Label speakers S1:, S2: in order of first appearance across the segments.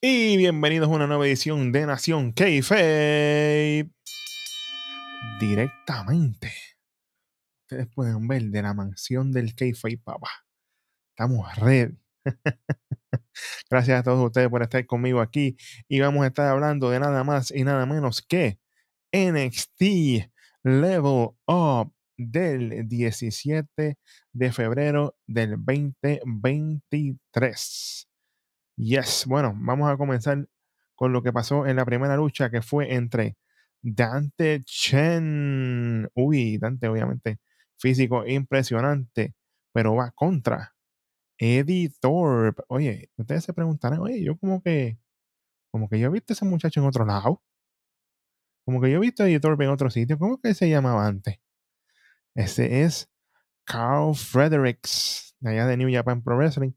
S1: Y bienvenidos a una nueva edición de Nación Keife. Directamente. Ustedes pueden ver de la mansión del Keife, papá. Estamos ready. Gracias a todos ustedes por estar conmigo aquí. Y vamos a estar hablando de nada más y nada menos que NXT Level Up del 17 de febrero del 2023. Yes, bueno, vamos a comenzar con lo que pasó en la primera lucha que fue entre Dante Chen. Uy, Dante obviamente físico impresionante, pero va contra Eddie Thorpe. Oye, ustedes se preguntarán, oye, yo como que, como que yo he visto a ese muchacho en otro lado. Como que yo he visto a Eddie Thorpe en otro sitio. ¿Cómo que se llamaba antes? Ese es Carl Fredericks, de allá de New Japan Pro Wrestling.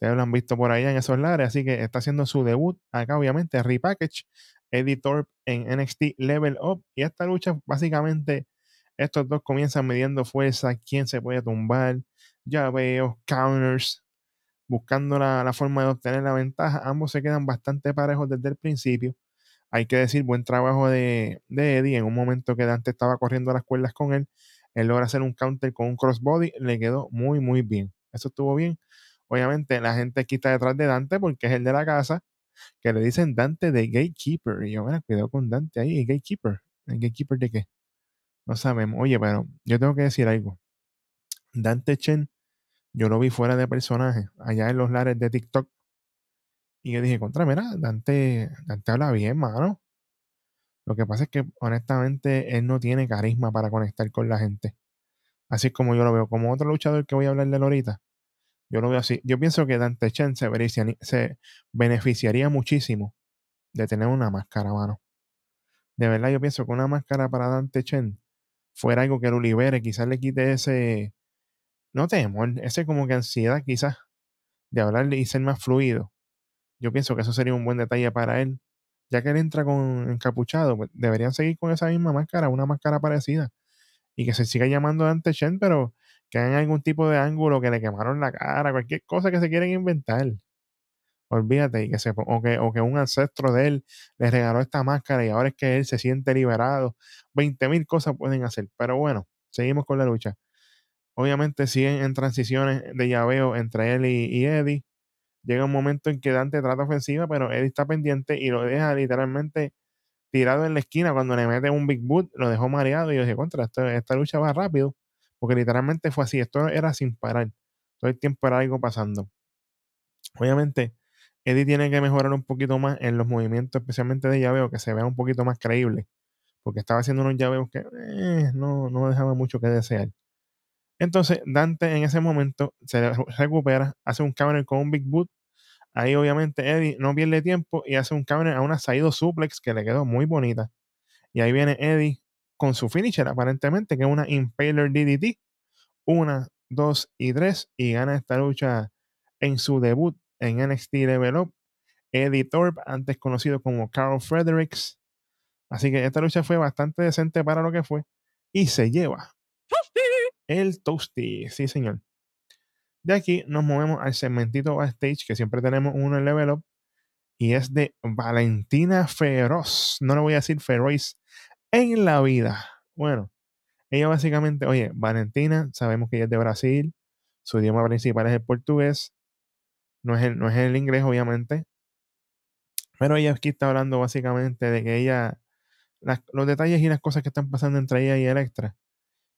S1: Ustedes lo han visto por allá en esos lares, así que está haciendo su debut acá, obviamente, Repackage, Editor en NXT Level Up. Y esta lucha, básicamente, estos dos comienzan midiendo fuerza, quién se puede tumbar, ya veo, counters, buscando la, la, forma de obtener la ventaja. Ambos se quedan bastante parejos desde el principio. Hay que decir, buen trabajo de, de Eddie. En un momento que Dante estaba corriendo las cuerdas con él, él logra hacer un counter con un crossbody, le quedó muy, muy bien. Eso estuvo bien. Obviamente la gente quita detrás de Dante porque es el de la casa, que le dicen Dante de Gatekeeper. Y yo, bueno, cuidado con Dante ahí, Gatekeeper. ¿El Gatekeeper de qué? No sabemos. Oye, pero yo tengo que decir algo. Dante Chen, yo lo vi fuera de personaje, allá en los lares de TikTok. Y yo dije, contra, mira, Dante, Dante habla bien, mano. Lo que pasa es que honestamente él no tiene carisma para conectar con la gente. Así como yo lo veo. Como otro luchador que voy a hablar de ahorita. Yo lo veo así. Yo pienso que Dante Chen se, beneficiaría muchísimo de tener una máscara, mano. De verdad, yo pienso que una máscara para Dante Chen fuera algo que lo libere, quizás le quite ese, no temor, ese como que ansiedad quizás de hablarle y ser más fluido. Yo pienso que eso sería un buen detalle para él. Ya que él entra con encapuchado, pues deberían seguir con esa misma máscara, una máscara parecida. Y que se siga llamando Dante Chen, pero que hagan algún tipo de ángulo que le quemaron la cara, cualquier cosa que se quieren inventar. Olvídate, y que se, o, que, o que un ancestro de él le regaló esta máscara y ahora es que él se siente liberado. 20 mil cosas pueden hacer. Pero bueno, seguimos con la lucha. Obviamente siguen en transiciones de llaveo entre él y, Eddie. Llega un momento en que Dante trata ofensiva, pero Eddie está pendiente y lo deja literalmente tirado en la esquina. Cuando le mete un big boot, lo dejó mareado y yo dije, contra, esta lucha va rápido. Porque literalmente fue así, esto era sin parar. Todo el tiempo era algo pasando. Obviamente, Eddie tiene que mejorar un poquito más en los movimientos, especialmente de llaveo, que se vea un poquito más creíble. Porque estaba haciendo unos llaveos que eh, no, no dejaba mucho que desear. Entonces, Dante en ese momento se recupera, hace un counter con un Big Boot. Ahí, obviamente, Eddie no pierde tiempo y hace un counter a una Saido Suplex que le quedó muy bonita. Y ahí viene Eddie con su finisher, aparentemente, que es una Impaler DDT. Una, dos y tres. Y gana esta lucha en su debut en NXT Level Up. Eddie Thorpe, antes conocido como Carl Fredericks. Así que esta lucha fue bastante decente para lo que fue. Y se lleva el Toasty. Sí, señor. De aquí nos movemos al segmentito backstage, que siempre tenemos uno en Level Up. Y es de Valentina Feroz. No le voy a decir Feroz en la vida. Bueno, ella básicamente, oye, Valentina, sabemos que ella es de Brasil. Su idioma principal es el portugués. No es el, no es el inglés, obviamente. Pero ella aquí está hablando básicamente de que ella, los detalles y las cosas que están pasando entre ella y Electra,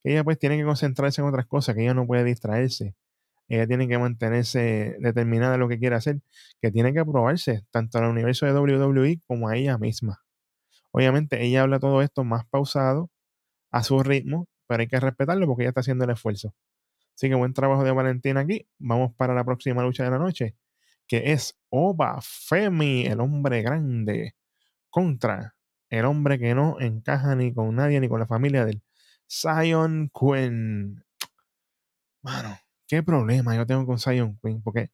S1: que ella pues tiene que concentrarse en otras cosas, que ella no puede distraerse. Ella tiene que mantenerse determinada en lo que quiere hacer, que tiene que probarse tanto al universo de WWE como a ella misma. Obviamente ella habla todo esto más pausado, a su ritmo, pero hay que respetarlo porque ella está haciendo el esfuerzo. Así que buen trabajo de Valentina aquí. Vamos para la próxima lucha de la noche, que es Oba Femi, el hombre grande, contra el hombre que no encaja ni con nadie ni con la familia del Zion Quinn. Mano, qué problema yo tengo con Zion Quinn, porque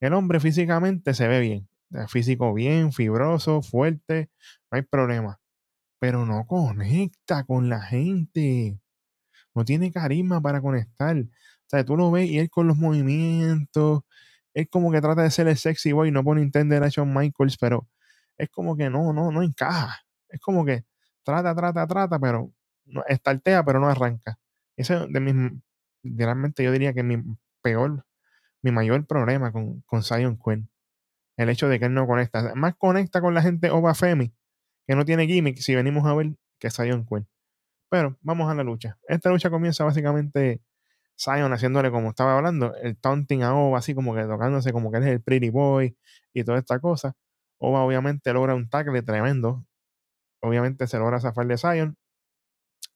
S1: el hombre físicamente se ve bien, físico bien, fibroso, fuerte, no hay problema, pero no conecta con la gente, no tiene carisma para conectar. O sea, tú lo ves y él con los movimientos, es como que trata de ser el sexy boy, no por entender a Shawn Michaels, pero es como que no, no, no encaja. Es como que trata, trata, trata, pero no, estartea, pero no arranca. Ese es de mis, realmente yo diría que mi peor, mi mayor problema con, con Zion Quinn. El hecho de que él no conecta. Más conecta con la gente Oba Femi, que no tiene gimmick, si venimos a ver que Zion Quinn. Pero vamos a la lucha. Esta lucha comienza básicamente Zion haciéndole como estaba hablando, el taunting a Oba, así como que tocándose como que él es el pretty boy y toda esta cosa. Oba obviamente logra un tackle tremendo. Obviamente se logra zafar de Zion.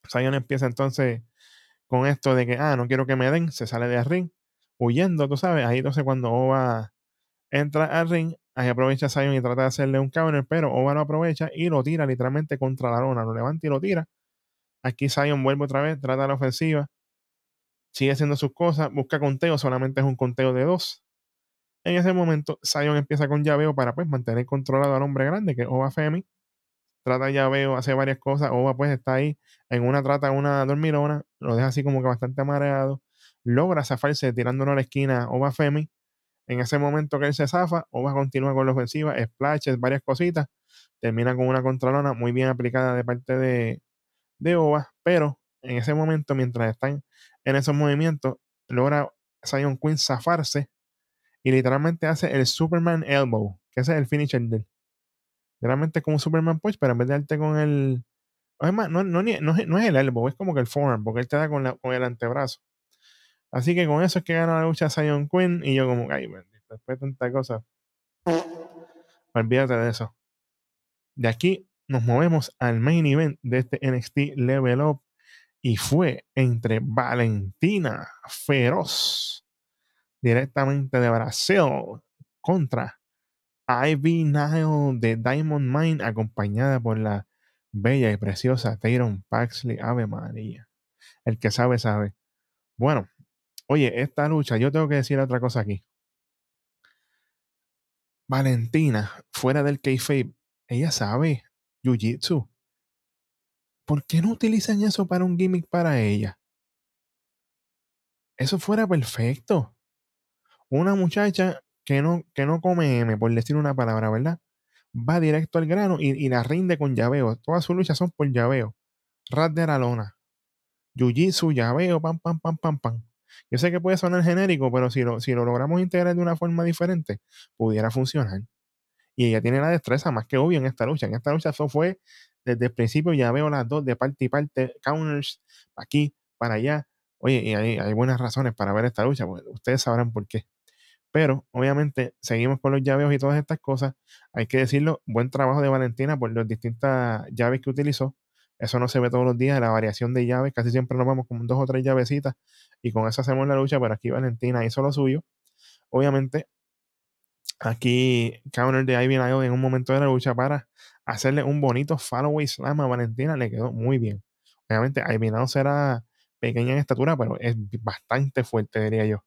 S1: Zion empieza entonces con esto de que, ah, no quiero que me den, se sale de ring, huyendo, tú sabes. Ahí entonces cuando Oba entra al ring, ahí aprovecha Zion y trata de hacerle un counter, pero Oba lo aprovecha y lo tira literalmente contra la lona, lo levanta y lo tira. Aquí Zion vuelve otra vez, trata la ofensiva, sigue haciendo sus cosas, busca conteo, solamente es un conteo de dos. En ese momento, Zion empieza con llaveo para pues mantener controlado al hombre grande, que es Oba Femi. Trata llaveo, hace varias cosas. Oba pues está ahí en una trata, una dormirona, lo deja así como que bastante amareado. Logra zafarse tirándolo a la esquina Oba Femi. En ese momento que él se zafa, Oba continúa con la ofensiva, splashes, varias cositas. Termina con una contralona muy bien aplicada de parte de, de Oba, pero en ese momento, mientras están en esos movimientos, logra Zion Quinn zafarse y literalmente hace el Superman Elbow, que ese es el finisher de él. Literalmente es como un Superman Punch, pero en vez de darte con el. Además, no, no, no, no, es el elbow, es como que el forearm, porque él te da con, la, con el antebrazo. Así que con eso es que gana la lucha Zion Quinn y yo como, ay, después de tanta cosa. Olvídate de eso. De aquí nos movemos al main event de este NXT Level Up y fue entre Valentina Feroz, directamente de Brasil, contra Ivy Nile de Diamond Mine, acompañada por la bella y preciosa Tyron Paxley, Ave María. El que sabe, sabe. Bueno, oye, esta lucha, yo tengo que decir otra cosa aquí. Valentina, fuera del kayfabe, ella sabe jiu-jitsu. ¿por qué no utilizan eso para un gimmick para ella? Eso fuera perfecto. Una muchacha que no, que no come M, por decir una palabra, ¿verdad? Va directo al grano y, la rinde con llaveo. Todas sus luchas son por llaveo. Rat de la lona. Jiu-Jitsu, llaveo, pam, pam, pam, pam, pam. Yo sé que puede sonar genérico, pero si lo, si lo logramos integrar de una forma diferente, pudiera funcionar. Y ella tiene la destreza más que obvio en esta lucha. En esta lucha eso fue desde el principio ya veo las dos de parte y parte, counters, aquí, para allá. Oye, y hay, hay buenas razones para ver esta lucha, pues ustedes sabrán por qué. Pero obviamente seguimos con los llaveos y todas estas cosas. Hay que decirlo, buen trabajo de Valentina por las distintas llaves que utilizó. Eso no se ve todos los días, la variación de llaves. Casi siempre nos vamos con dos o tres llavecitas y con eso hacemos la lucha. Pero aquí Valentina hizo lo suyo. Obviamente, aquí counter de Ivy Nile en un momento de la lucha para hacerle un bonito follow slam a Valentina le quedó muy bien. Obviamente, Nile será pequeña en estatura, pero es bastante fuerte, diría yo.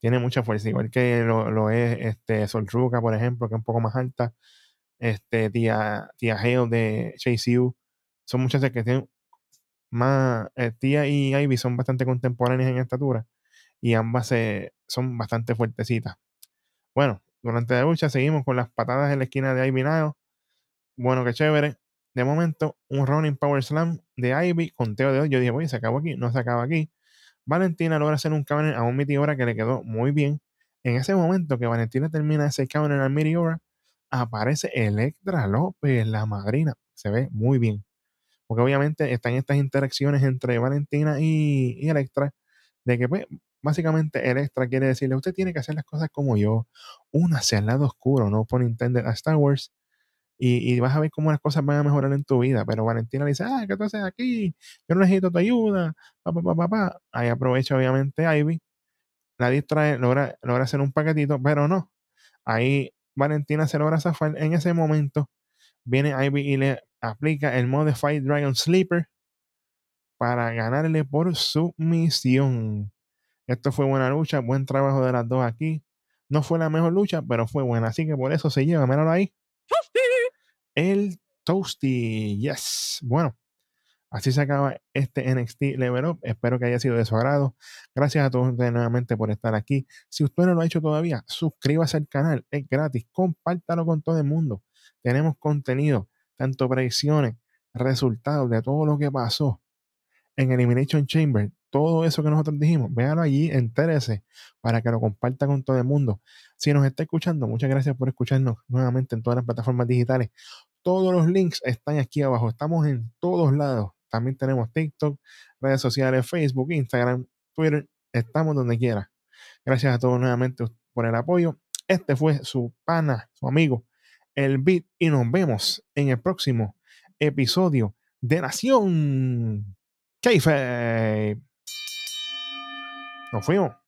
S1: Tiene mucha fuerza, igual que lo, es este, por ejemplo, que es un poco más alta. Este, tía, tía de Chase U. Son muchas que tienen más. Eh, tía y Ivy son bastante contemporáneas en estatura. Y ambas son bastante fuertecitas. Bueno, durante la lucha seguimos con las patadas en la esquina de Ivy Nile bueno, qué chévere. De momento, un running power slam de Ivy, conteo de hoy. Yo dije, oye, se acabó aquí, no se acaba aquí. Valentina logra hacer un counter a un Meteora que le quedó muy bien. En ese momento que Valentina termina ese counter al Meteora, aparece Electra López, la madrina. Se ve muy bien. Porque obviamente están estas interacciones entre Valentina y, Electra, de que pues básicamente Electra quiere decirle, usted tiene que hacer las cosas como yo, una hacia el lado oscuro, no por entender a Star Wars, y, vas a ver cómo las cosas van a mejorar en tu vida. Pero Valentina le dice, ah, ¿qué tú haces aquí? Yo no necesito tu ayuda. Ahí aprovecha obviamente Ivy, la distrae, logra, logra hacer un paquetito, pero no. Ahí Valentina se logra zafar. En ese momento viene Ivy y le aplica el Modified Dragon Sleeper para ganarle por sumisión. Esto fue buena lucha, buen trabajo de las dos aquí. No fue la mejor lucha, pero fue buena. Así que por eso se lleva, míralo ahí. El Toasty, yes. Bueno, Así se acaba este NXT Level Up. Espero que haya sido de su agrado. Gracias a todos ustedes nuevamente por estar aquí. Si usted no lo ha hecho todavía, suscríbase al canal. Es gratis. Compártalo con todo el mundo. Tenemos contenido, tanto predicciones, resultados de todo lo que pasó en Elimination Chamber. Todo eso que nosotros dijimos, véalo allí, entérese para que lo comparta con todo el mundo. Si nos está escuchando, muchas gracias por escucharnos nuevamente en todas las plataformas digitales. Todos los links están aquí abajo. Estamos en todos lados. También tenemos TikTok, redes sociales, Facebook, Instagram, Twitter. Estamos donde quiera. Gracias a todos nuevamente por el apoyo. Este fue su pana, su amigo, el Beat. Y nos vemos en el próximo episodio de Nación Keife. Nos fuimos.